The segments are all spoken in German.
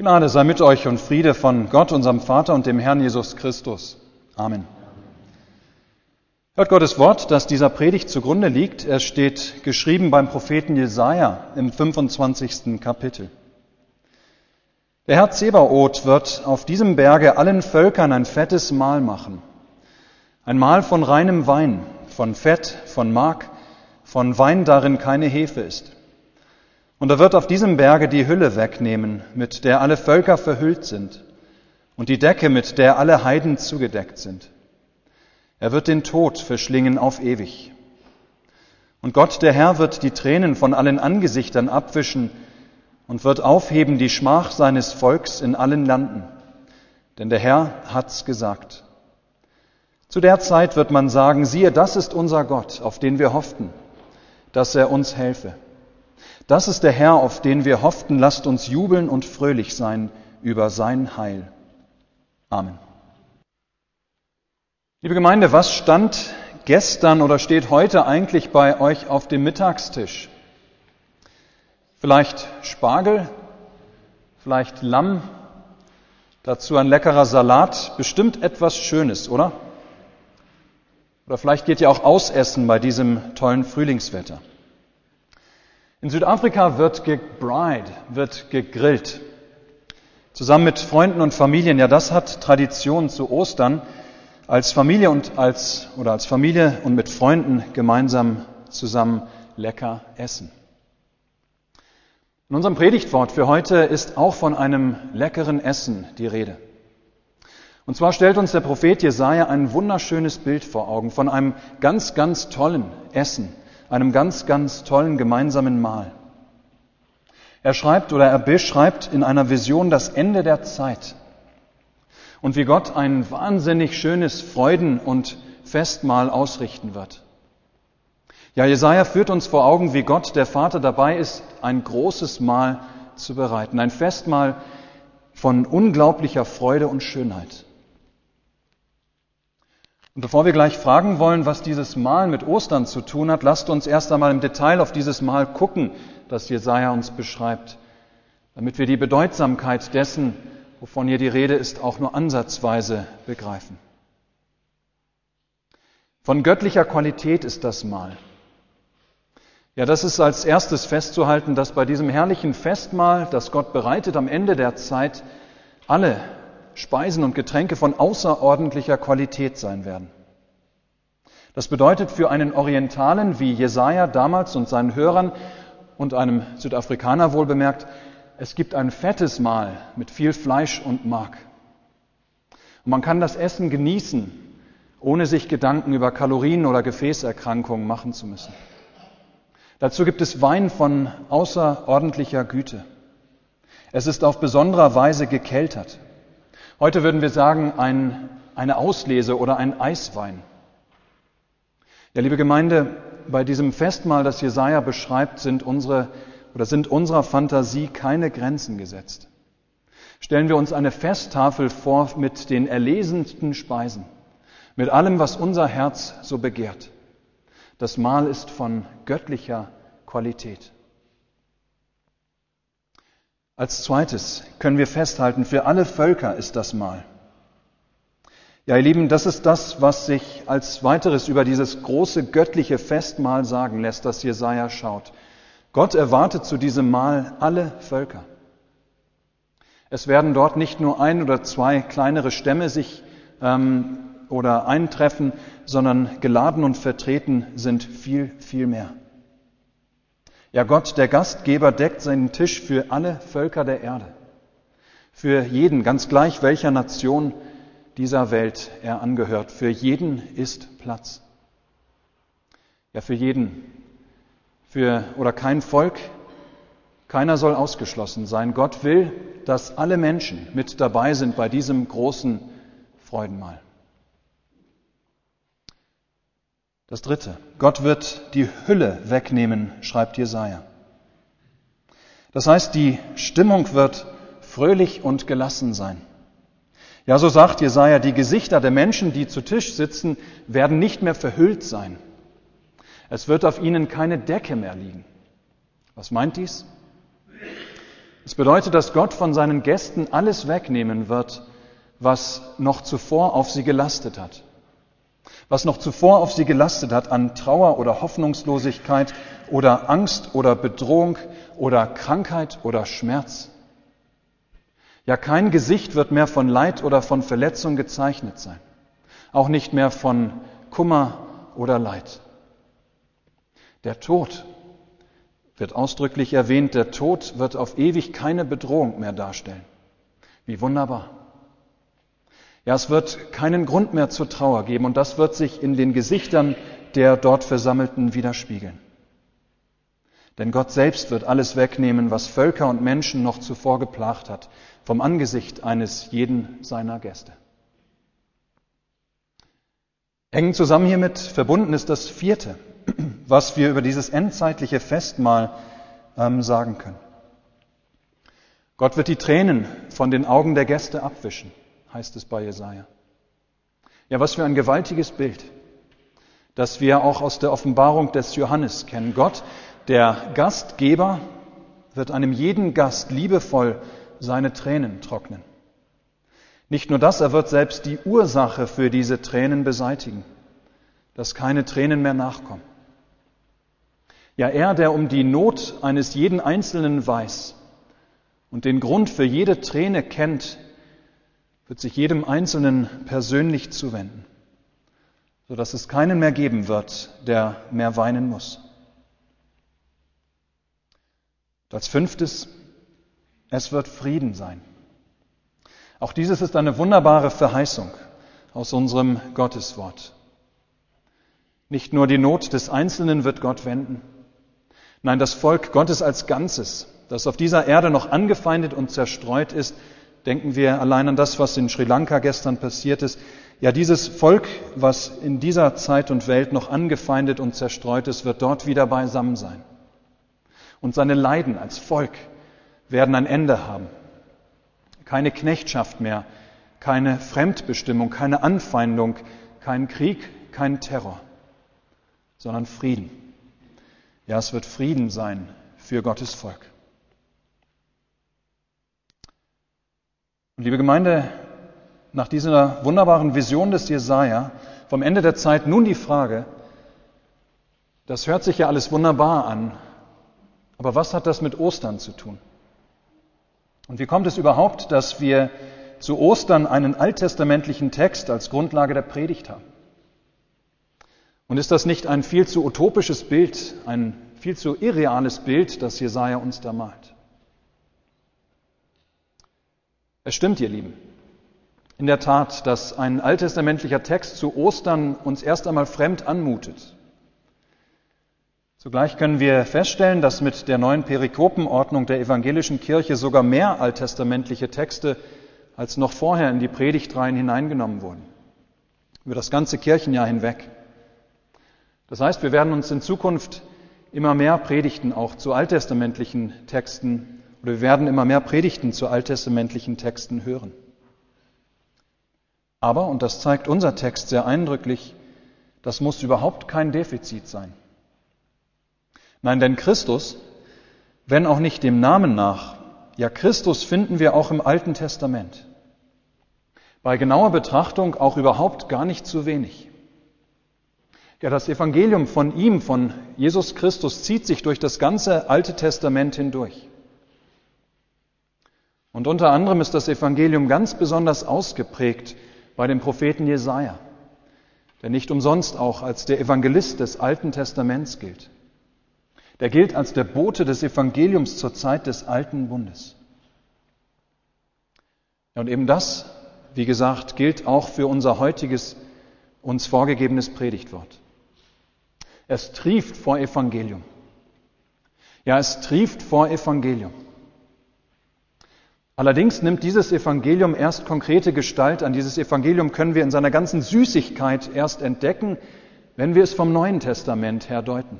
Gnade sei mit euch und Friede von Gott, unserem Vater und dem Herrn Jesus Christus. Amen. Hört Gottes Wort, das dieser Predigt zugrunde liegt. Es steht geschrieben beim Propheten Jesaja im 25. Kapitel. Der Herr Zebaoth wird auf diesem Berge allen Völkern ein fettes Mahl machen. Ein Mahl von reinem Wein, von Fett, von Mark, von Wein, darin keine Hefe ist. Und er wird auf diesem Berge die Hülle wegnehmen, mit der alle Völker verhüllt sind, und die Decke, mit der alle Heiden zugedeckt sind. Er wird den Tod verschlingen auf ewig. Und Gott, der Herr, wird die Tränen von allen Angesichtern abwischen und wird aufheben die Schmach seines Volks in allen Landen. Denn der Herr hat's gesagt. Zu der Zeit wird man sagen, siehe, das ist unser Gott, auf den wir hofften, dass er uns helfe. Das ist der Herr, auf den wir hofften. Lasst uns jubeln und fröhlich sein über sein Heil. Amen. Liebe Gemeinde, was stand gestern oder steht heute eigentlich bei euch auf dem Mittagstisch? Vielleicht Spargel, vielleicht Lamm, dazu ein leckerer Salat, bestimmt etwas Schönes, oder? Oder vielleicht geht ihr auch ausessen bei diesem tollen Frühlingswetter. In Südafrika wird gebride, wird gegrillt. Zusammen mit Freunden und Familien. Ja, das hat Tradition zu Ostern. Als Familie und als, oder als Familie und mit Freunden gemeinsam zusammen lecker essen. In unserem Predigtwort für heute ist auch von einem leckeren Essen die Rede. Und zwar stellt uns der Prophet Jesaja ein wunderschönes Bild vor Augen von einem ganz, ganz tollen Essen einem ganz, ganz tollen gemeinsamen Mahl. Er schreibt oder er beschreibt in einer Vision das Ende der Zeit und wie Gott ein wahnsinnig schönes Freuden- und Festmahl ausrichten wird. Ja, Jesaja führt uns vor Augen, wie Gott, der Vater, dabei ist, ein großes Mahl zu bereiten. Ein Festmahl von unglaublicher Freude und Schönheit. Und bevor wir gleich fragen wollen, was dieses Mal mit Ostern zu tun hat, lasst uns erst einmal im Detail auf dieses Mal gucken, das Jesaja uns beschreibt, damit wir die Bedeutsamkeit dessen, wovon hier die Rede ist, auch nur ansatzweise begreifen. Von göttlicher Qualität ist das Mahl. Ja, das ist als erstes festzuhalten, dass bei diesem herrlichen Festmahl, das Gott bereitet am Ende der Zeit, alle Speisen und Getränke von außerordentlicher Qualität sein werden. Das bedeutet für einen Orientalen wie Jesaja damals und seinen Hörern und einem Südafrikaner wohlbemerkt, es gibt ein fettes Mahl mit viel Fleisch und Mark. Und man kann das Essen genießen, ohne sich Gedanken über Kalorien oder Gefäßerkrankungen machen zu müssen. Dazu gibt es Wein von außerordentlicher Güte. Es ist auf besonderer Weise gekeltert. Heute würden wir sagen, ein, eine Auslese oder ein Eiswein. Ja, liebe Gemeinde, bei diesem Festmahl, das Jesaja beschreibt, sind unsere oder sind unserer Fantasie keine Grenzen gesetzt. Stellen wir uns eine Festtafel vor mit den erlesensten Speisen, mit allem, was unser Herz so begehrt. Das Mahl ist von göttlicher Qualität. Als zweites können wir festhalten, für alle Völker ist das Mahl. Ja, ihr Lieben, das ist das, was sich als weiteres über dieses große göttliche Festmahl sagen lässt, das Jesaja schaut. Gott erwartet zu diesem Mahl alle Völker. Es werden dort nicht nur ein oder zwei kleinere Stämme sich ähm, oder eintreffen, sondern geladen und vertreten sind viel, viel mehr. Ja, Gott, der Gastgeber, deckt seinen Tisch für alle Völker der Erde. Für jeden, ganz gleich welcher Nation dieser Welt er angehört. Für jeden ist Platz. Ja, für jeden. Für, oder kein Volk, keiner soll ausgeschlossen sein. Gott will, dass alle Menschen mit dabei sind bei diesem großen Freudenmahl. Das dritte. Gott wird die Hülle wegnehmen, schreibt Jesaja. Das heißt, die Stimmung wird fröhlich und gelassen sein. Ja, so sagt Jesaja, die Gesichter der Menschen, die zu Tisch sitzen, werden nicht mehr verhüllt sein. Es wird auf ihnen keine Decke mehr liegen. Was meint dies? Es bedeutet, dass Gott von seinen Gästen alles wegnehmen wird, was noch zuvor auf sie gelastet hat. Was noch zuvor auf sie gelastet hat an Trauer oder Hoffnungslosigkeit oder Angst oder Bedrohung oder Krankheit oder Schmerz. Ja, kein Gesicht wird mehr von Leid oder von Verletzung gezeichnet sein. Auch nicht mehr von Kummer oder Leid. Der Tod wird ausdrücklich erwähnt, der Tod wird auf ewig keine Bedrohung mehr darstellen. Wie wunderbar. Ja, es wird keinen Grund mehr zur Trauer geben und das wird sich in den Gesichtern der dort Versammelten widerspiegeln. Denn Gott selbst wird alles wegnehmen, was Völker und Menschen noch zuvor geplagt hat, vom Angesicht eines jeden seiner Gäste. Eng zusammen hiermit verbunden ist das vierte, was wir über dieses endzeitliche Festmahl ähm, sagen können. Gott wird die Tränen von den Augen der Gäste abwischen heißt es bei Jesaja. Ja, was für ein gewaltiges Bild, das wir auch aus der Offenbarung des Johannes kennen. Gott, der Gastgeber, wird einem jeden Gast liebevoll seine Tränen trocknen. Nicht nur das, er wird selbst die Ursache für diese Tränen beseitigen, dass keine Tränen mehr nachkommen. Ja, er, der um die Not eines jeden Einzelnen weiß und den Grund für jede Träne kennt, wird sich jedem Einzelnen persönlich zuwenden, sodass es keinen mehr geben wird, der mehr weinen muss. Und als fünftes, es wird Frieden sein. Auch dieses ist eine wunderbare Verheißung aus unserem Gotteswort. Nicht nur die Not des Einzelnen wird Gott wenden, nein, das Volk Gottes als Ganzes, das auf dieser Erde noch angefeindet und zerstreut ist, Denken wir allein an das, was in Sri Lanka gestern passiert ist. Ja, dieses Volk, was in dieser Zeit und Welt noch angefeindet und zerstreut ist, wird dort wieder beisammen sein. Und seine Leiden als Volk werden ein Ende haben. Keine Knechtschaft mehr, keine Fremdbestimmung, keine Anfeindung, kein Krieg, kein Terror, sondern Frieden. Ja, es wird Frieden sein für Gottes Volk. Liebe Gemeinde, nach dieser wunderbaren Vision des Jesaja vom Ende der Zeit nun die Frage, das hört sich ja alles wunderbar an, aber was hat das mit Ostern zu tun? Und wie kommt es überhaupt, dass wir zu Ostern einen alttestamentlichen Text als Grundlage der Predigt haben? Und ist das nicht ein viel zu utopisches Bild, ein viel zu irreales Bild, das Jesaja uns da malt? Es stimmt, ihr Lieben. In der Tat, dass ein alttestamentlicher Text zu Ostern uns erst einmal fremd anmutet. Zugleich können wir feststellen, dass mit der neuen Perikopenordnung der evangelischen Kirche sogar mehr alttestamentliche Texte als noch vorher in die Predigtreihen hineingenommen wurden. Über das ganze Kirchenjahr hinweg. Das heißt, wir werden uns in Zukunft immer mehr Predigten auch zu alttestamentlichen Texten oder wir werden immer mehr Predigten zu alttestamentlichen Texten hören. Aber, und das zeigt unser Text sehr eindrücklich, das muss überhaupt kein Defizit sein. Nein, denn Christus, wenn auch nicht dem Namen nach, ja Christus finden wir auch im Alten Testament. Bei genauer Betrachtung auch überhaupt gar nicht zu wenig. Ja, das Evangelium von ihm, von Jesus Christus, zieht sich durch das ganze Alte Testament hindurch. Und unter anderem ist das Evangelium ganz besonders ausgeprägt bei dem Propheten Jesaja, der nicht umsonst auch als der Evangelist des Alten Testaments gilt. Der gilt als der Bote des Evangeliums zur Zeit des Alten Bundes. Und eben das, wie gesagt, gilt auch für unser heutiges uns vorgegebenes Predigtwort. Es trieft vor Evangelium. Ja, es trieft vor Evangelium. Allerdings nimmt dieses Evangelium erst konkrete Gestalt an. Dieses Evangelium können wir in seiner ganzen Süßigkeit erst entdecken, wenn wir es vom Neuen Testament her deuten.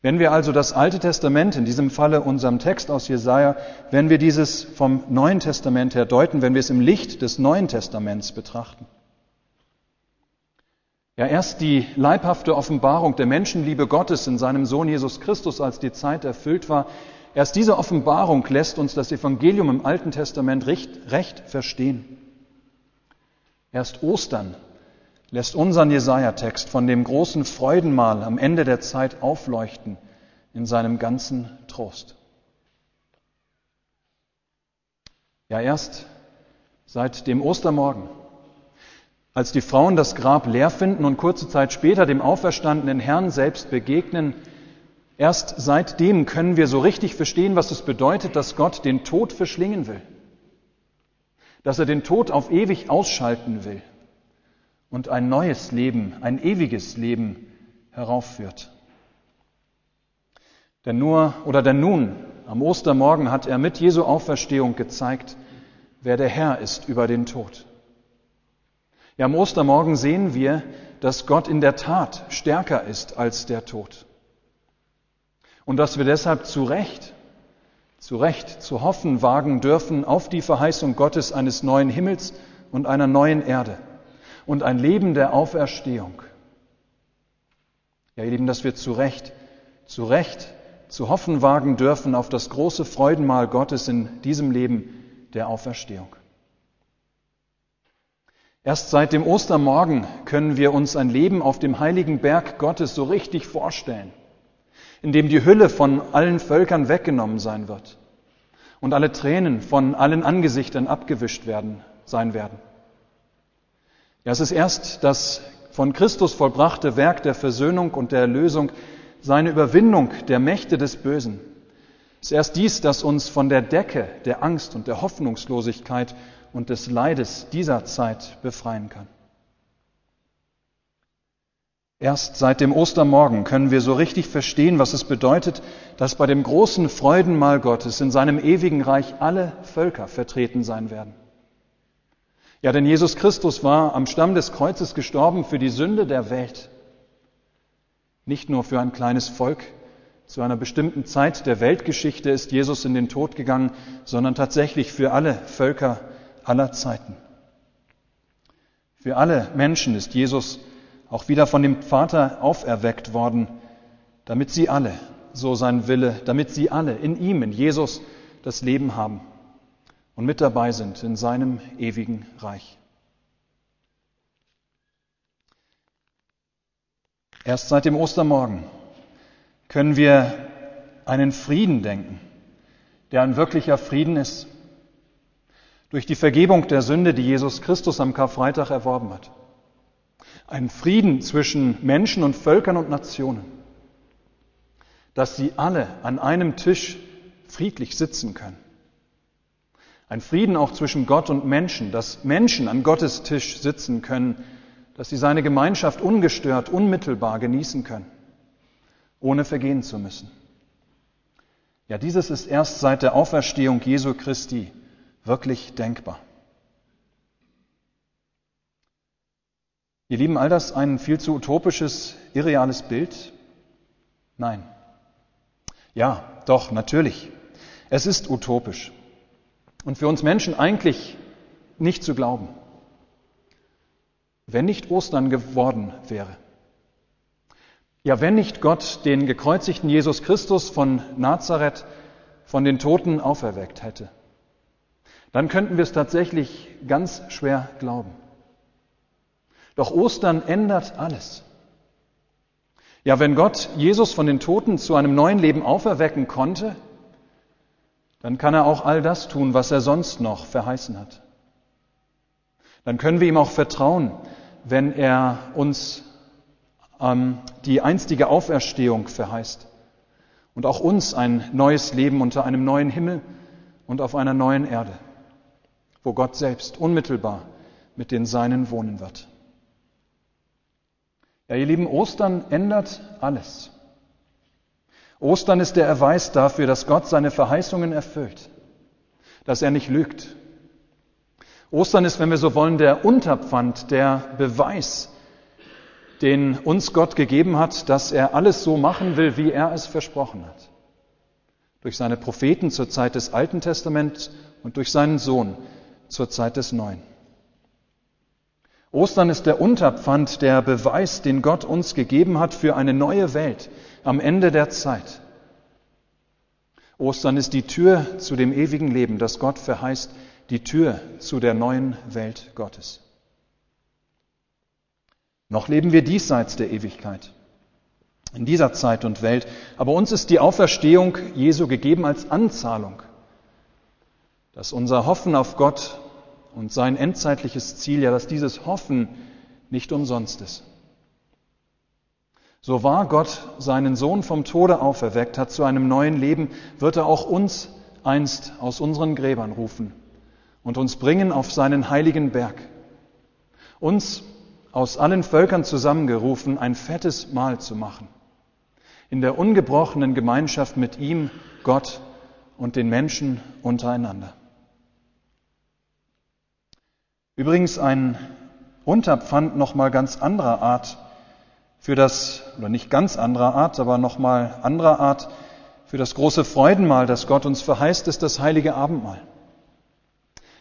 Wenn wir also das Alte Testament, in diesem Falle unserem Text aus Jesaja, wenn wir dieses vom Neuen Testament her deuten, wenn wir es im Licht des Neuen Testaments betrachten. Ja, erst die leibhafte Offenbarung der Menschenliebe Gottes in seinem Sohn Jesus Christus, als die Zeit erfüllt war, Erst diese Offenbarung lässt uns das Evangelium im Alten Testament recht, recht verstehen. Erst Ostern lässt unseren Jesaja-Text von dem großen Freudenmahl am Ende der Zeit aufleuchten in seinem ganzen Trost. Ja, erst seit dem Ostermorgen, als die Frauen das Grab leer finden und kurze Zeit später dem auferstandenen Herrn selbst begegnen, erst seitdem können wir so richtig verstehen, was es bedeutet, dass Gott den Tod verschlingen will, dass er den Tod auf ewig ausschalten will und ein neues Leben, ein ewiges Leben heraufführt. Denn nur oder denn nun, am Ostermorgen hat er mit Jesu Auferstehung gezeigt, wer der Herr ist über den Tod. Ja, am Ostermorgen sehen wir, dass Gott in der Tat stärker ist als der Tod. Und dass wir deshalb zu Recht, zu Recht zu hoffen wagen dürfen auf die Verheißung Gottes eines neuen Himmels und einer neuen Erde und ein Leben der Auferstehung. Ja, ihr Lieben, dass wir zu Recht, zu Recht zu hoffen wagen dürfen auf das große Freudenmahl Gottes in diesem Leben der Auferstehung. Erst seit dem Ostermorgen können wir uns ein Leben auf dem heiligen Berg Gottes so richtig vorstellen, in dem die Hülle von allen Völkern weggenommen sein wird und alle Tränen von allen Angesichtern abgewischt werden, sein werden. Ja, es ist erst das von Christus vollbrachte Werk der Versöhnung und der Erlösung, seine Überwindung der Mächte des Bösen. Es ist erst dies, das uns von der Decke der Angst und der Hoffnungslosigkeit und des Leides dieser Zeit befreien kann. Erst seit dem Ostermorgen können wir so richtig verstehen, was es bedeutet, dass bei dem großen Freudenmahl Gottes in seinem ewigen Reich alle Völker vertreten sein werden. Ja, denn Jesus Christus war am Stamm des Kreuzes gestorben für die Sünde der Welt. Nicht nur für ein kleines Volk. Zu einer bestimmten Zeit der Weltgeschichte ist Jesus in den Tod gegangen, sondern tatsächlich für alle Völker aller Zeiten. Für alle Menschen ist Jesus auch wieder von dem Vater auferweckt worden, damit sie alle, so sein Wille, damit sie alle in ihm, in Jesus, das Leben haben und mit dabei sind in seinem ewigen Reich. Erst seit dem Ostermorgen können wir einen Frieden denken, der ein wirklicher Frieden ist, durch die Vergebung der Sünde, die Jesus Christus am Karfreitag erworben hat. Ein Frieden zwischen Menschen und Völkern und Nationen, dass sie alle an einem Tisch friedlich sitzen können. Ein Frieden auch zwischen Gott und Menschen, dass Menschen an Gottes Tisch sitzen können, dass sie seine Gemeinschaft ungestört, unmittelbar genießen können, ohne vergehen zu müssen. Ja, dieses ist erst seit der Auferstehung Jesu Christi wirklich denkbar. Ihr Lieben, all das ein viel zu utopisches, irreales Bild? Nein. Ja, doch, natürlich. Es ist utopisch und für uns Menschen eigentlich nicht zu glauben, wenn nicht Ostern geworden wäre. Ja, wenn nicht Gott den gekreuzigten Jesus Christus von Nazareth von den Toten auferweckt hätte, dann könnten wir es tatsächlich ganz schwer glauben. Doch Ostern ändert alles. Ja, wenn Gott Jesus von den Toten zu einem neuen Leben auferwecken konnte, dann kann er auch all das tun, was er sonst noch verheißen hat. Dann können wir ihm auch vertrauen, wenn er uns ähm, die einstige Auferstehung verheißt und auch uns ein neues Leben unter einem neuen Himmel und auf einer neuen Erde, wo Gott selbst unmittelbar mit den Seinen wohnen wird. Ja, ihr lieben, Ostern ändert alles. Ostern ist der Erweis dafür, dass Gott seine Verheißungen erfüllt, dass er nicht lügt. Ostern ist, wenn wir so wollen, der Unterpfand, der Beweis, den uns Gott gegeben hat, dass er alles so machen will, wie er es versprochen hat. Durch seine Propheten zur Zeit des Alten Testaments und durch seinen Sohn zur Zeit des Neuen. Ostern ist der Unterpfand, der Beweis, den Gott uns gegeben hat für eine neue Welt am Ende der Zeit. Ostern ist die Tür zu dem ewigen Leben, das Gott verheißt, die Tür zu der neuen Welt Gottes. Noch leben wir diesseits der Ewigkeit, in dieser Zeit und Welt, aber uns ist die Auferstehung Jesu gegeben als Anzahlung, dass unser Hoffen auf Gott und sein endzeitliches Ziel, ja, dass dieses Hoffen nicht umsonst ist. So wahr Gott seinen Sohn vom Tode auferweckt hat zu einem neuen Leben, wird er auch uns einst aus unseren Gräbern rufen und uns bringen auf seinen heiligen Berg. Uns aus allen Völkern zusammengerufen, ein fettes Mahl zu machen. In der ungebrochenen Gemeinschaft mit ihm, Gott und den Menschen untereinander. Übrigens ein Unterpfand nochmal ganz anderer Art für das, oder nicht ganz anderer Art, aber nochmal anderer Art, für das große Freudenmahl, das Gott uns verheißt, ist das heilige Abendmahl.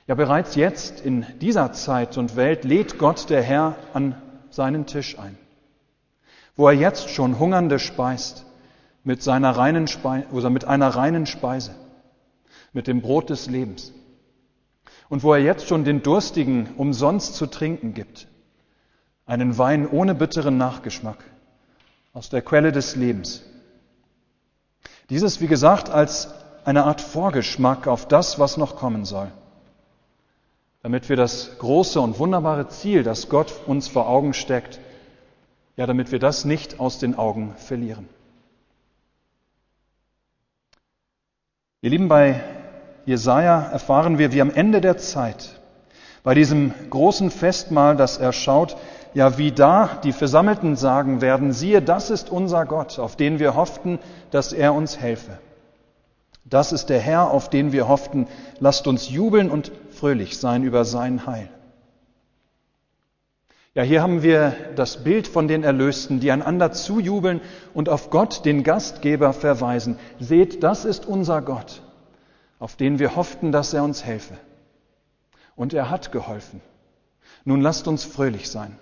Ja, bereits jetzt in dieser Zeit und Welt lädt Gott der Herr an seinen Tisch ein, wo er jetzt schon Hungernde speist mit, seiner reinen Speise, oder mit einer reinen Speise, mit dem Brot des Lebens. Und wo er jetzt schon den Durstigen umsonst zu trinken gibt, einen Wein ohne bitteren Nachgeschmack aus der Quelle des Lebens. Dieses, wie gesagt, als eine Art Vorgeschmack auf das, was noch kommen soll, damit wir das große und wunderbare Ziel, das Gott uns vor Augen steckt, ja, damit wir das nicht aus den Augen verlieren. Ihr Lieben, bei Jesaja erfahren wir, wie am Ende der Zeit, bei diesem großen Festmahl, das er schaut, ja wie da die Versammelten sagen werden, siehe, das ist unser Gott, auf den wir hofften, dass er uns helfe. Das ist der Herr, auf den wir hofften, lasst uns jubeln und fröhlich sein über sein Heil. Ja, hier haben wir das Bild von den Erlösten, die einander zujubeln und auf Gott, den Gastgeber, verweisen. Seht, das ist unser Gott, auf den wir hofften, dass er uns helfe. Und er hat geholfen. Nun lasst uns fröhlich sein.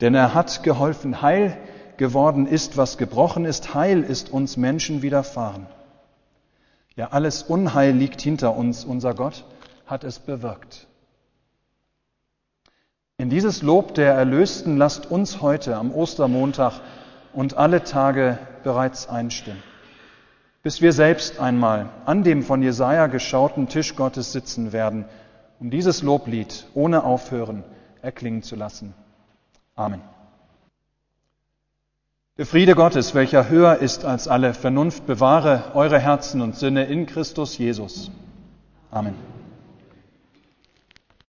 Denn er hat geholfen, heil geworden ist, was gebrochen ist, heil ist uns Menschen widerfahren. Ja, alles Unheil liegt hinter uns, unser Gott hat es bewirkt. In dieses Lob der Erlösten lasst uns heute am Ostermontag und alle Tage bereits einstimmen, bis wir selbst einmal an dem von Jesaja geschauten Tisch Gottes sitzen werden, um dieses Loblied ohne Aufhören erklingen zu lassen. Amen. Der Friede Gottes, welcher höher ist als alle Vernunft, bewahre eure Herzen und Sinne in Christus Jesus. Amen.